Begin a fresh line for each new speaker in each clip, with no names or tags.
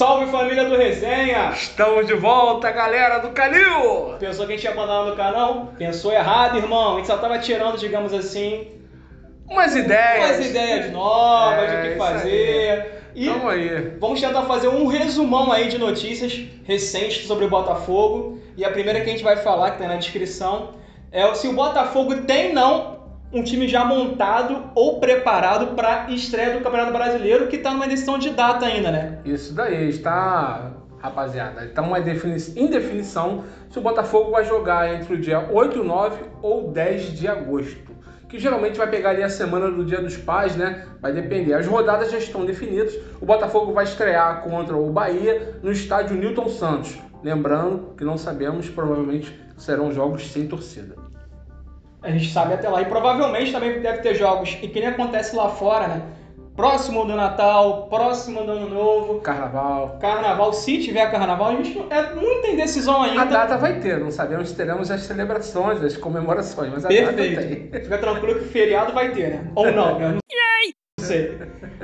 Salve família do Resenha!
Estamos de volta, galera do Calil!
Pensou que a gente ia abandonar no canal? Pensou errado, irmão. A gente só tava tirando, digamos assim,
Umas ideias.
umas ideias novas
É,
do que
isso
fazer. E
Tamo aí.
vamos tentar fazer um resumão aí de notícias recentes sobre o Botafogo. E a primeira que a gente vai falar, que tá na descrição, é o- se o Botafogo tem não um time já montado ou preparado para estreia do Campeonato Brasileiro, que tá numa decisão de data ainda, né?
Isso daí, está, rapaziada, está uma defini- indefinição se o Botafogo vai jogar entre o dia 8, 9 ou 10 de agosto. Que geralmente vai pegar ali a semana do Dia dos Pais, né? Vai depender. As rodadas já estão definidas. O Botafogo vai estrear contra o Bahia no estádio Newton Santos. Lembrando que não sabemos, provavelmente serão jogos sem torcida.
A gente sabe até lá. E provavelmente também deve ter jogos, e que nem acontece lá fora, né? Próximo do Natal, próximo do Ano Novo,
Carnaval.
Carnaval, se tiver Carnaval, a gente não, é muita indecisão ainda.
A data vai ter, não sabemos se teremos as celebrações, as comemorações, mas a data tem.
Perfeito. Fica tranquilo que feriado vai ter, né? Ou não, né? Não sei.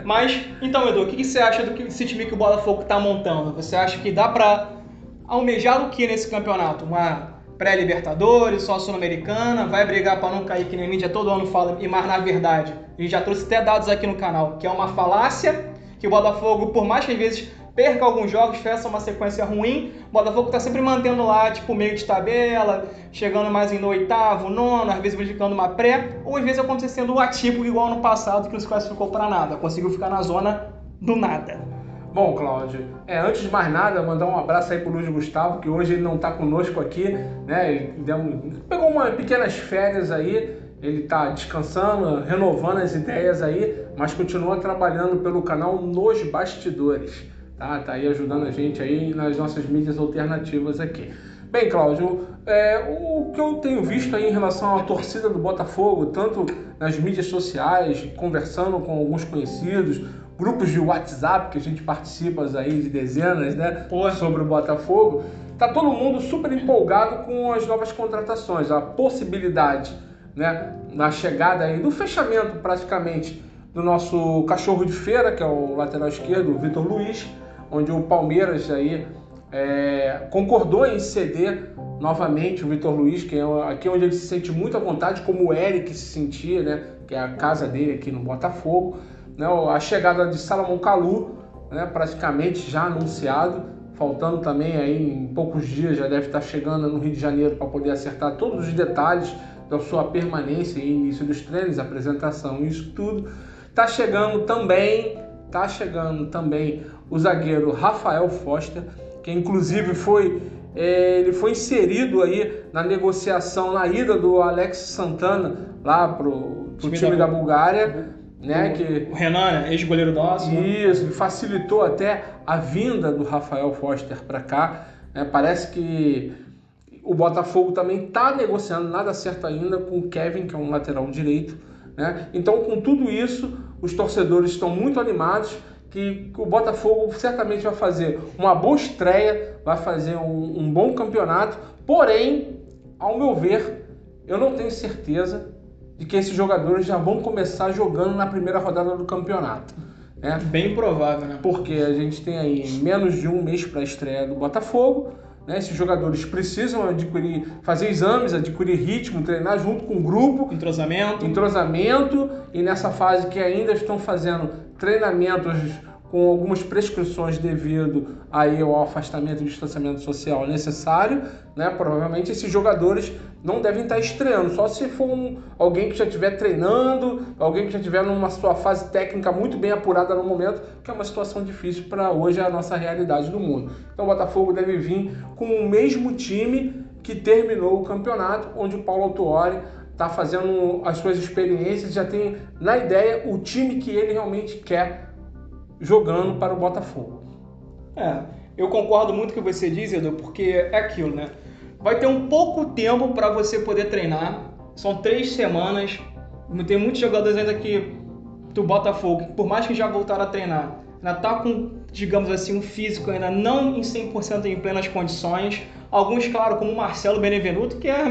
Mas, então, Edu, o que você acha do que esse time que o Botafogo tá montando? Você acha que dá pra almejar o que nesse campeonato? Uma pré-Libertadores, só Sul-Americana? Vai brigar pra não cair que nem a mídia todo ano fala, e mas na verdade, gente já trouxe até dados aqui no canal, que é uma falácia, que o Botafogo, por mais que às vezes perca alguns jogos, faça uma sequência ruim, o Botafogo tá sempre mantendo lá, tipo, meio de tabela, chegando mais no oitavo, nono, às vezes buscando uma pré, ou às vezes acontecendo o atípico igual ano passado, que não se classificou pra nada, conseguiu ficar na zona do nada.
Bom, Cláudio, é, antes de mais nada, mandar um abraço aí pro Luiz Gustavo, que hoje ele não tá conosco aqui, né? Ele deu pegou umas pequenas férias aí, ele tá descansando, renovando as ideias aí, mas continua trabalhando pelo canal Nos Bastidores, tá? Tá aí ajudando a gente aí nas nossas mídias alternativas aqui. Bem, Cláudio, é, o que eu tenho visto aí em relação à torcida do Botafogo, tanto nas mídias sociais, conversando com alguns conhecidos, grupos de WhatsApp que a gente participa aí de dezenas, né,
Porra.
sobre o Botafogo, tá todo mundo super empolgado com as novas contratações, a possibilidade, né, na chegada aí do fechamento praticamente do nosso cachorro de feira, que é o lateral esquerdo, o Vitor Luiz, onde o Palmeiras aí é, concordou em ceder novamente o Vitor Luiz, que é aqui onde ele se sente muito à vontade, como o Eric se sentia, né? Que é a casa dele aqui no Botafogo. Né, a chegada de Salomão Kalu, né, praticamente já anunciado, faltando também aí em poucos dias já deve estar chegando no Rio de Janeiro para poder acertar todos os detalhes da sua permanência e início dos treinos, apresentação, isso tudo. Tá chegando também, tá chegando também o zagueiro Rafael Foster, que inclusive foi é, ele foi inserido aí na negociação na ida do Alex Santana lá pro, pro
Time
time,
da
da, Bulgária, né?
O-
Que
O Renan, né? ex-goleiro nosso. né?
isso facilitou até a vinda do Rafael Foster para cá. né? Parece que o Botafogo também está negociando, nada certo ainda, com o Kevin, que é um lateral direito. Né? Então, com tudo isso, os torcedores estão muito animados que o Botafogo certamente vai fazer uma boa estreia, vai fazer um, um bom campeonato. Porém, ao meu ver, eu não tenho certeza de que esses jogadores já vão começar jogando na primeira rodada do campeonato. Né?
Bem provável, né?
porque a gente tem aí menos de um mês para a estreia do Botafogo. Né? Esses jogadores precisam adquirir, fazer exames, adquirir ritmo, treinar junto com o grupo,
Entrosamento.
entrosamento e nessa fase que ainda estão fazendo treinamentos com algumas prescrições devido aí ao afastamento e distanciamento social necessário, né? Provavelmente esses jogadores não devem estar estreando, só se for um, alguém que já estiver treinando, alguém que já estiver numa sua fase técnica muito bem apurada no momento, que é uma situação difícil para hoje a nossa realidade do mundo. Então o Botafogo deve vir com o mesmo time que terminou o campeonato, onde o Paulo Autuori está fazendo as suas experiências, já tem na ideia o time que ele realmente quer jogando para o Botafogo.
É, eu concordo muito com o que você diz, Edu, porque é aquilo, né? Vai ter um pouco tempo para você poder treinar. São três semanas. Tem muitos jogadores ainda que do Botafogo, por mais que já voltaram a treinar, ainda tá com, digamos assim, um físico ainda não em 100% em plenas condições. Alguns, claro, como o Marcelo Benevenuto, que é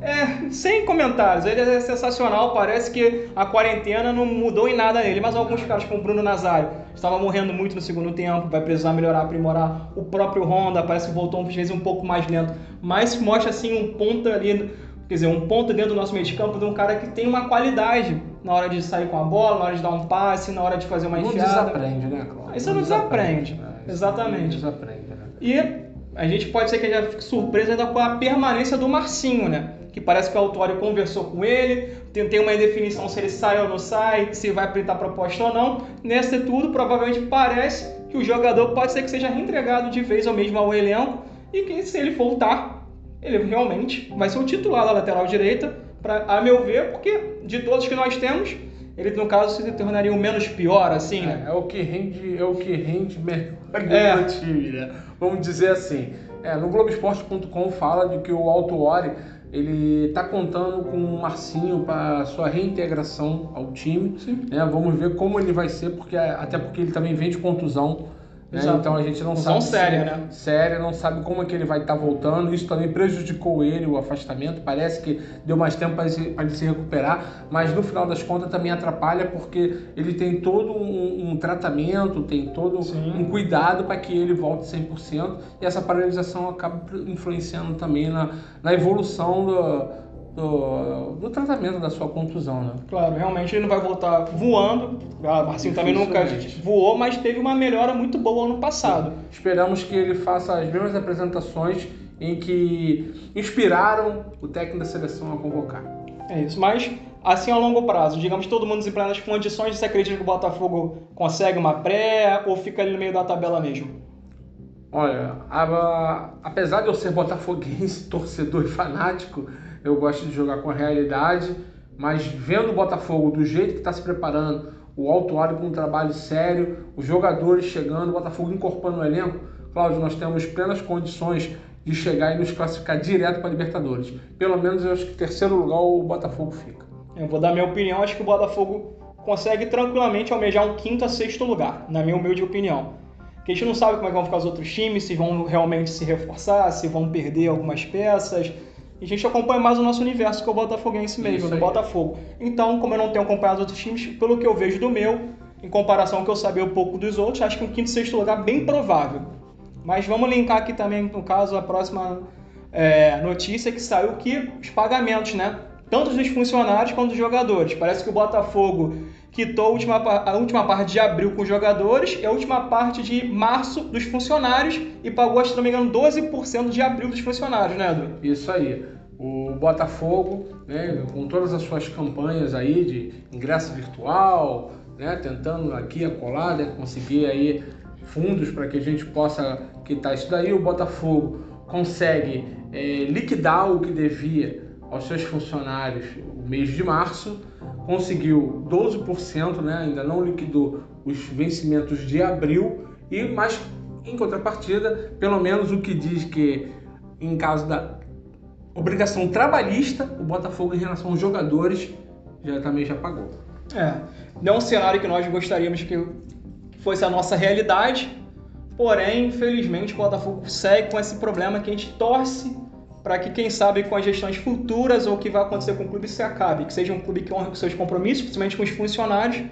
é, sem comentários. Ele é sensacional. Parece que a quarentena não mudou em nada nele. Mas alguns caras, como o Bruno Nazário, estava morrendo muito no segundo tempo. Vai precisar melhorar, aprimorar. O próprio Honda parece que voltou às vezes um pouco mais lento. Mas mostra assim um ponto ali, quer dizer, um ponto dentro do nosso meio de campo de um cara que tem uma qualidade na hora de sair com a bola, na hora de dar um passe, na hora de fazer uma enfiada.
Não desaprende, né, Cláudio?
Isso não, não desaprende. desaprende.
É,
Exatamente. Não
desaprende, né?
E a gente pode ser que já fique surpreso ainda com a permanência do Marcinho, né? Que parece que o Autório conversou com ele, tem, uma indefinição se ele sai ou não sai, se vai printar proposta ou não. Nesse tudo, provavelmente parece que o jogador pode ser que seja reentregado de vez ou mesmo ao elenco e que se ele voltar, ele realmente vai ser o titular da lateral direita, pra, a meu ver, porque de todos que nós temos, ele no caso se tornaria o menos pior, assim,
é,
né?
É o que rende, é o que rende melhor é. time, né? Vamos dizer assim. É, no Globoesporte.com fala de que o Alto Ori ele está contando com o Marcinho para sua reintegração ao time. Né? Vamos ver como ele vai ser, porque até porque ele também vem de contusão. Né? Então a gente não sabe.
séria, né?
Séria, não sabe como é que ele vai estar tá voltando. Isso também prejudicou ele, o afastamento. Parece que deu mais tempo para ele, ele, se recuperar, mas no final das contas também atrapalha porque ele tem todo um, um tratamento, tem todo Sim. um cuidado para que ele volte 100%. E essa paralisação acaba influenciando também na, na evolução do do, do, tratamento da sua contusão, né?
Claro, realmente ele não vai voltar voando. Ah, Marcinho também nunca voou, mas teve uma melhora muito boa ano passado.
Esperamos que ele faça as mesmas apresentações em que inspiraram o técnico da seleção a convocar.
É isso, mas assim a longo prazo, digamos todo mundo em plenas condições, você acredita que o Botafogo consegue uma pré ou fica ali no meio da tabela mesmo?
Olha, a, apesar de eu ser botafoguense, torcedor e fanático, eu gosto de jogar com a realidade, mas vendo o Botafogo do jeito que está se preparando, o Altuário com um trabalho sério, os jogadores chegando, o Botafogo incorporando o elenco, Cláudio, nós temos plenas condições de chegar e nos classificar direto para a Libertadores. Pelo menos eu acho que terceiro lugar o Botafogo fica.
Eu vou dar minha opinião, acho que o Botafogo consegue tranquilamente almejar um quinto a sexto lugar, na minha humilde opinião. Porque a gente não sabe como é vão ficar os outros times, se vão realmente se reforçar, se vão perder algumas peças, a gente acompanha mais o nosso universo, que é o Botafoguense mesmo, do Botafogo. Então, como eu não tenho acompanhado outros times, pelo que eu vejo do meu, em comparação com o que eu sabia um pouco dos outros, acho que um quinto e sexto lugar bem provável. Mas vamos linkar aqui também, no caso, a próxima é, notícia que saiu que os pagamentos, né? Tanto dos funcionários quanto dos jogadores. Parece que o Botafogo quitou a última, a última parte de abril com os jogadores e a última parte de março dos funcionários e pagou, se não me engano, 12% de abril dos funcionários, né, Edu?
Isso aí. O Botafogo, né, com todas as suas campanhas aí de ingresso virtual, né, tentando aqui acolá, né, conseguir aí fundos para que a gente possa quitar isso daí, o Botafogo consegue é, liquidar o que devia aos seus funcionários o mês de março, conseguiu 12%, né, ainda não liquidou os vencimentos de abril, e mas em contrapartida, pelo menos o que diz que em caso da obrigação trabalhista, o Botafogo em relação aos jogadores já também já pagou.
É, não é um cenário que nós gostaríamos que fosse a nossa realidade, porém, infelizmente, o Botafogo segue com esse problema que a gente torce para que, quem sabe, com as gestões futuras ou o que vai acontecer com o clube se acabe, que seja um clube que honre com seus compromissos, principalmente com os funcionários,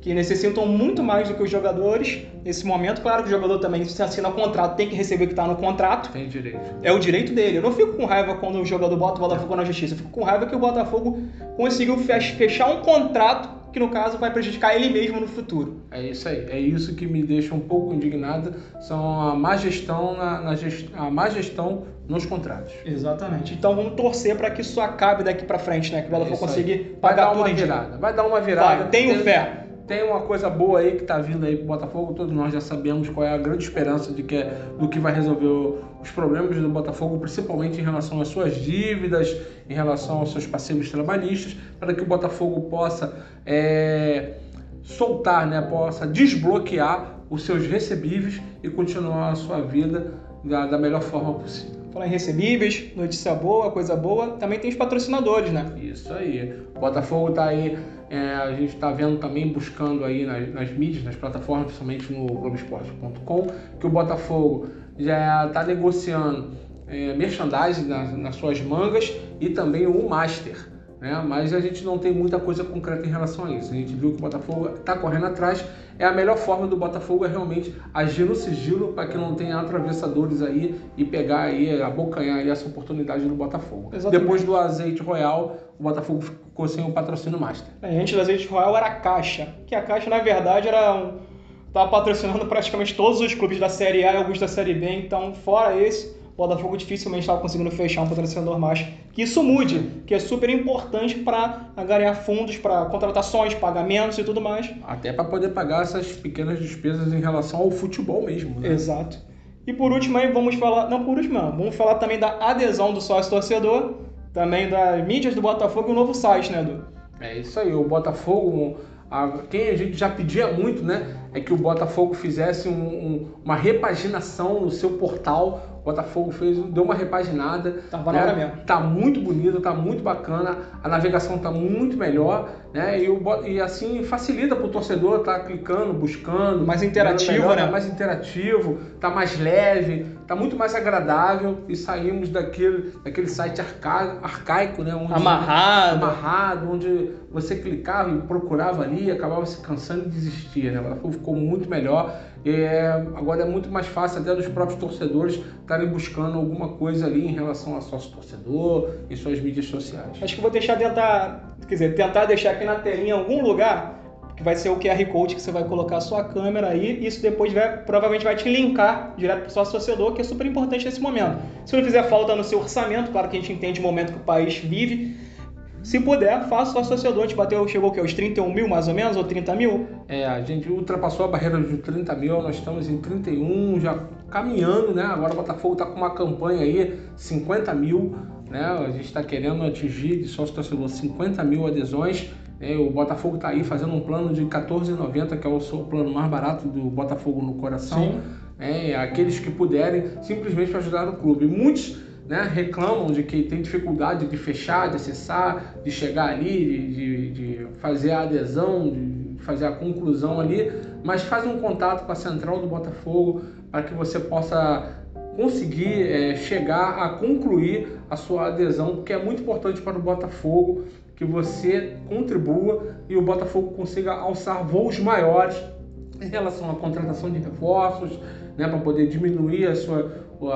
que necessitam muito mais do que os jogadores nesse momento. Claro que o jogador também, se assina contrato, tem que receber o que está no contrato.
Tem direito.
É o direito dele. Eu não fico com raiva quando o jogador bota o Botafogo na justiça. Eu fico com raiva que o Botafogo conseguiu fechar um contrato que no caso vai prejudicar ele mesmo no futuro.
É isso aí, é isso que me deixa um pouco indignado, são a má gestão, na, na gest... a má gestão nos contratos.
Exatamente. Então vamos torcer para que isso acabe daqui para frente, né? Que o Botafogo é conseguir
pagar vai dar uma virada. Vai dar uma virada.
Vai, tenho fé
tem uma coisa boa aí que está vindo aí pro Botafogo, todos nós já sabemos qual é a grande esperança de que é, do que vai resolver os problemas do Botafogo, principalmente em relação às suas dívidas, em relação aos seus passivos trabalhistas, para que o Botafogo possa é, soltar, né, possa desbloquear os seus recebíveis e continuar a sua vida da, da melhor forma possível.
Falar em recebíveis, notícia boa, coisa boa, também tem os patrocinadores, né?
Isso aí. O Botafogo está aí é, a gente está vendo também, buscando aí nas, nas, mídias, nas plataformas, principalmente no Globoesporte.com, que o Botafogo já está negociando é, merchandising nas, nas suas mangas e também o Master né? mas a gente não tem muita coisa concreta em relação a isso. A gente viu que o Botafogo está correndo atrás. É a melhor forma do Botafogo é realmente agir no sigilo para que não tenha atravessadores aí e pegar aí, abocanhar aí essa oportunidade do Botafogo. Exatamente. Depois do azeite royal, o Botafogo ficou sem o patrocínio master.
É, antes do azeite royal era a Caixa, que a Caixa na verdade era um... Estava patrocinando praticamente todos os clubes da Série A e alguns da Série B, então fora esse, Botafogo dificilmente estava conseguindo fechar um patrocinador mais. Que isso mude, que é super importante para ganhar fundos para contratações, pagamentos e tudo mais.
Até para poder pagar essas pequenas despesas em relação ao futebol mesmo. Né?
Exato. E por último aí vamos falar, não por último não, vamos falar também da adesão do sócio torcedor, também das mídias do Botafogo e o novo site, né, Edu?
É isso aí, o Botafogo, a, quem a gente já pedia muito, né, é que o Botafogo fizesse um, um, uma repaginação no seu portal o Botafogo fez, deu uma repaginada.
Tava né? na hora mesmo.
Tá muito bonito, tá muito bacana, a navegação tá muito melhor, né? E, o, e assim facilita para o torcedor tá clicando, buscando.
Mais interativo, melhor, né?
Mais interativo, tá mais leve, tá muito mais agradável e saímos daquele, daquele site arca, arcaico, né?
Onde, amarrado.
Amarrado, onde você clicava e procurava ali e acabava se cansando e desistia, né? Ficou muito melhor. É, agora é muito mais fácil até dos próprios torcedores estarem buscando alguma coisa ali em relação a sócio torcedor e suas mídias sociais.
Acho que vou deixar tentar, quer dizer, tentar deixar aqui na telinha em algum lugar que vai ser o QR Code que você vai colocar a sua câmera aí, isso depois vai, provavelmente vai te linkar direto para o sócio torcedor, que é super importante nesse momento. Se não fizer falta no seu orçamento, claro que a gente entende o momento que o país vive, se puder, faça o associador. A gente bateu, chegou o quê? Os 31 mil mais ou menos, ou 30 mil?
É, a gente ultrapassou a barreira de 30 mil, nós estamos em 31, já caminhando, né? Agora o Botafogo está com uma campanha aí, 50 mil, né? A gente está querendo atingir de sócio torcedor 50 mil adesões. É, o Botafogo está aí fazendo um plano de 14,90, que é o seu plano mais barato do Botafogo no coração. Sim. É, aqueles que puderem, simplesmente para ajudar o clube. Muitos né, reclamam de que tem dificuldade de fechar, de acessar, de chegar ali, de, de, fazer a adesão, de fazer a conclusão ali, mas faz um contato com a central do Botafogo para que você possa conseguir é, chegar a concluir a sua adesão, porque é muito importante para o Botafogo que você contribua e o Botafogo consiga alçar voos maiores em relação à contratação de reforços, né, para poder diminuir a sua,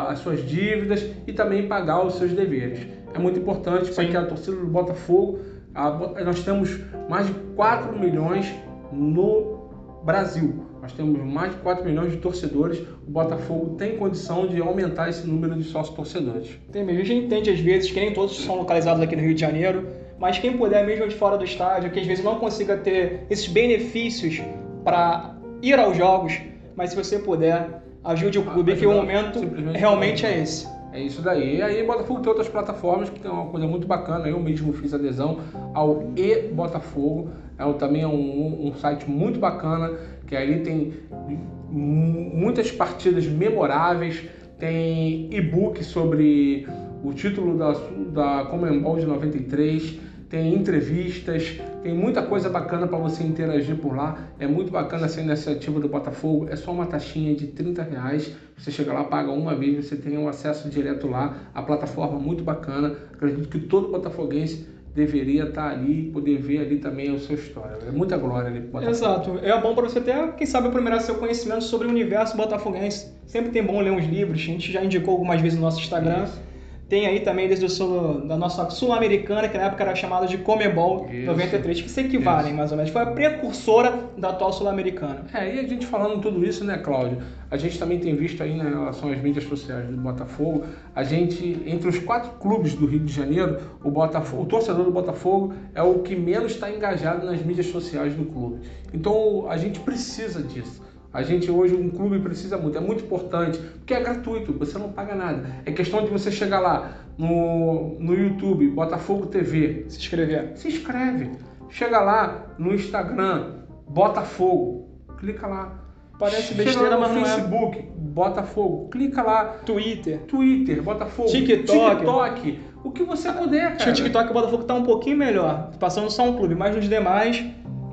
as suas dívidas e também pagar os seus deveres. É muito importante para que a torcida do Botafogo, a, nós temos mais de 4 milhões no Brasil. Nós temos mais de 4 milhões de torcedores. O Botafogo tem condição de aumentar esse número de sócios torcedores.
Tem mesmo. A gente entende às vezes que nem todos são localizados aqui no Rio de Janeiro, mas quem puder, mesmo de fora do estádio, que às vezes não consiga ter esses benefícios para ir aos jogos, mas se você puder, ajude o clube, que o momento realmente é esse.
É isso daí. E aí Botafogo tem outras plataformas que tem uma coisa muito bacana. Eu mesmo fiz adesão ao E Botafogo. É também é um, um site muito bacana, que ali tem muitas partidas memoráveis, tem e-book sobre o título da, da Comembol de 93, tem entrevistas, tem muita coisa bacana para você interagir por lá. É muito bacana essa iniciativa do Botafogo. É só uma taxinha de 30 reais. Você chega lá, paga uma vez, você tem um acesso direto lá. A plataforma é muito bacana. Acredito que todo botafoguense deveria estar ali, poder ver ali também a sua história. É muita glória ali
pro Exato. É bom para você ter, quem sabe, aprimorar seu conhecimento sobre o universo botafoguense. Sempre tem bom ler uns livros. A gente já indicou algumas vezes no nosso Instagram. Isso. Tem aí também desde o sul, da nossa Sul-Americana, que na época era chamada de Comebol Isso. 93, que se equivalem Isso. mais ou menos. Foi a precursora da atual Sul-Americana.
É, e a gente falando tudo isso, né, Cláudio? A gente também tem visto aí na relação às mídias sociais do Botafogo, a gente, entre os quatro clubes do Rio de Janeiro, o, Botafogo, o torcedor do Botafogo é o que menos está engajado nas mídias sociais do clube. Então a gente precisa disso. A gente hoje, um clube precisa muito, é muito importante, porque é gratuito, você não paga nada. É questão de você chegar lá no, no YouTube, Botafogo TV.
Se inscrever.
Se inscreve. Chega lá no Instagram, Botafogo. Clica lá.
Parece besteira, mas
no é. Facebook, é. Botafogo. Clica lá.
Twitter.
Twitter, Botafogo.
TikTok.
TikTok. O que você puder, cara.
O TikTok o Botafogo tá um pouquinho melhor. Passando só um clube, mas nos demais,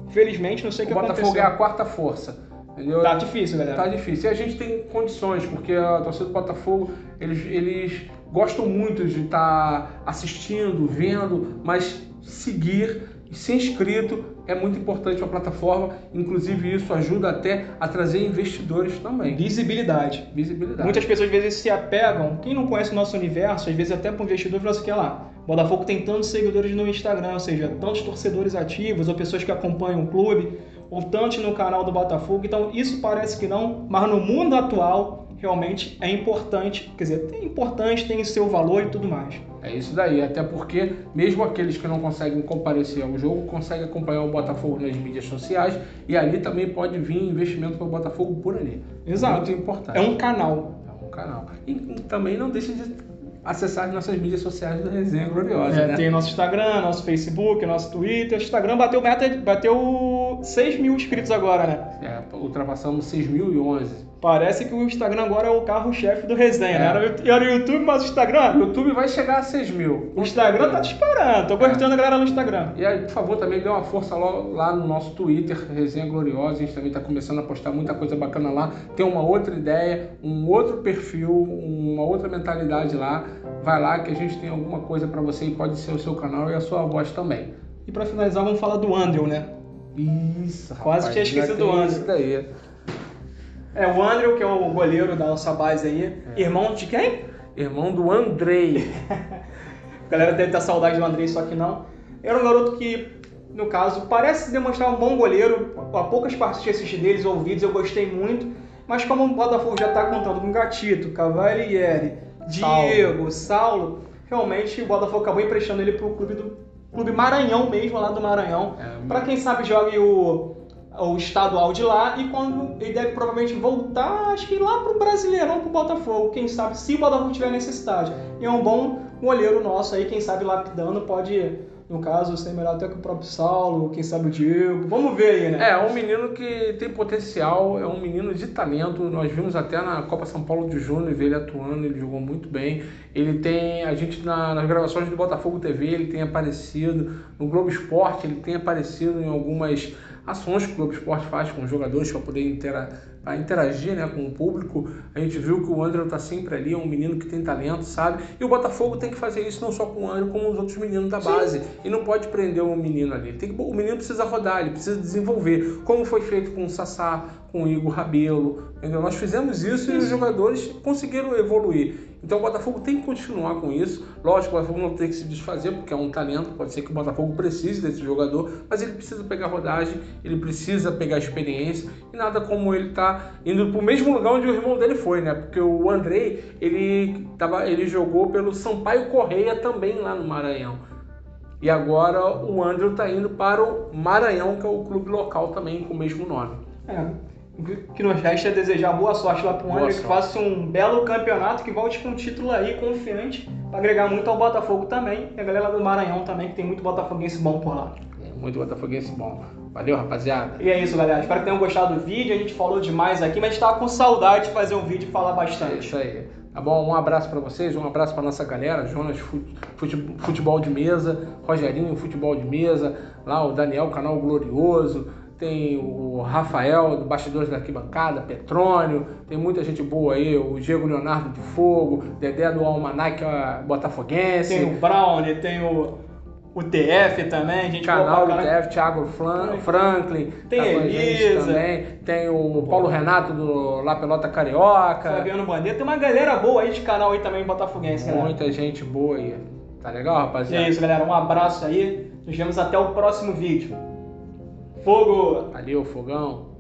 felizmente, não sei o que
o Botafogo
aconteceu.
é a quarta força Entendeu?
Tá difícil, galera.
Tá difícil. E a gente tem condições, porque a torcida do Botafogo, eles, eles gostam muito de estar tá assistindo, vendo, mas seguir ser inscrito é muito importante para a plataforma. Inclusive, isso ajuda até a trazer investidores também.
Visibilidade.
Visibilidade.
Muitas pessoas às vezes se apegam, quem não conhece o nosso universo, às vezes até para um investidor fala assim, que lá, Botafogo tem tantos seguidores no Instagram, ou seja, tantos torcedores ativos ou pessoas que acompanham o clube, ou tantos no canal do Botafogo. Então, isso parece que não, mas no mundo atual, realmente é importante, quer dizer, é importante, tem seu valor e tudo mais.
É isso daí, até porque mesmo aqueles que não conseguem comparecer ao jogo conseguem acompanhar o Botafogo nas mídias sociais e ali também pode vir investimento para o Botafogo por ali.
Exato.
Muito importante.
É um canal.
É um canal. E também não deixe de acessar as nossas mídias sociais do Resenha Gloriosa.
É,
né?
Tem nosso Instagram, nosso Facebook, nosso Twitter. O Instagram bateu meta, bateu 6 mil inscritos agora, né?
É, ultrapassamos 6.011.
Parece que o Instagram agora é o carro-chefe do resenha, né? é. né? Era o YouTube, mas o Instagram.
O YouTube vai chegar a 6 mil.
O Instagram tá disparando. Tô gostando é. a galera no Instagram.
E aí, por favor, também dê uma força lá, lá no nosso Twitter, Resenha Gloriosa. A gente também tá começando a postar muita coisa bacana lá. Tem uma outra ideia, um outro perfil, uma outra mentalidade lá. Vai lá que a gente tem alguma coisa para você e pode ser o seu canal e a sua voz também.
E para finalizar, vamos falar do Andrew, né?
Isso,
Quase
rapaz,
tinha esquecido do. Isso
daí.
É o Andrew, que é o goleiro da nossa base aí. É. Irmão de quem?
Irmão do Andrei.
a galera deve ter saudade do Andrei, só que não. Era um garoto que, no caso, parece demonstrar um bom goleiro. Há poucas partidas que assisti deles, ouvidos, eu gostei muito. Mas como o Botafogo já está contando com Gatito, Cavalieri, Diego, Saulo. Saulo, realmente o Botafogo acabou emprestando ele para o clube do clube Maranhão mesmo, lá do Maranhão. É, para quem sabe jogue o o estadual de lá e quando ele deve provavelmente voltar, acho que lá para o Brasileirão, para o Botafogo, quem sabe, se o Botafogo tiver necessidade. E é um bom goleiro nosso aí, quem sabe lapidando pode, no caso, ser melhor até que o próprio Saulo, quem sabe o Diego. Vamos ver aí, né?
É, é um menino que tem potencial, é um menino de talento. Nós vimos até na Copa São Paulo de Júnior ver ele atuando, ele jogou muito bem. Ele tem, a gente na, nas gravações do Botafogo TV, ele tem aparecido, no Globo Esporte, ele tem aparecido em algumas ações que o Globo Esporte faz com os jogadores para poder para interagir né, com o público. A gente viu que o André está sempre ali, é um menino que tem talento, sabe? E o Botafogo tem que fazer isso não só com o André, como os outros meninos da base. Sim. E não pode prender o menino ali. Tem que, o menino precisa rodar, ele precisa desenvolver. Como foi feito com o Sassá, com o Igor Rabelo. Entendeu? Nós fizemos isso, isso. e os jogadores conseguiram evoluir. Então o Botafogo tem que continuar com isso. Lógico, o Botafogo não tem que se desfazer, porque é um talento, pode ser que o Botafogo precise desse jogador, mas ele precisa pegar rodagem, ele precisa pegar experiência, e nada como ele tá indo para o mesmo lugar onde o irmão dele foi, né? Porque o Andrei, ele, tava, ele jogou pelo Sampaio Correia também lá no Maranhão. E agora o André está indo para o Maranhão, que é o clube local também com o mesmo nome.
É, que nos resta é desejar boa sorte lá para o André, que faça um belo campeonato, que volte com um título aí, confiante, para agregar muito ao Botafogo também, e a galera do Maranhão também, que tem muito botafoguense bom por lá.
É, muito botafoguense bom. Valeu, rapaziada.
E é isso, galera. Espero que tenham gostado do vídeo. A gente falou demais aqui, mas a gente tava com saudade de fazer um vídeo e falar bastante. É
isso aí. Tá bom? Um abraço para vocês, um abraço para nossa galera, Jonas Futebol de Mesa, Rogerinho Futebol de Mesa, lá o Daniel Canal Glorioso, tem o Rafael do Bastidores da Arquibancada, Petrônio, tem muita gente boa aí, o Diego Leonardo de Fogo, Dedé do Almanac é Botafoguense.
Tem o Brown, tem o, o TF também, gente
Canal do TF, Thiago Franklin,
tem tá Elisa,
também, tem o Paulo Renato do La Pelota Carioca.
Fabiano Bandeira, tem uma galera boa aí de canal aí também Botafoguense,
Muita gente boa aí. Tá legal, rapaziada?
E é isso, galera. Um abraço aí. Nos vemos até o próximo vídeo. Fogo!
Valeu, fogão!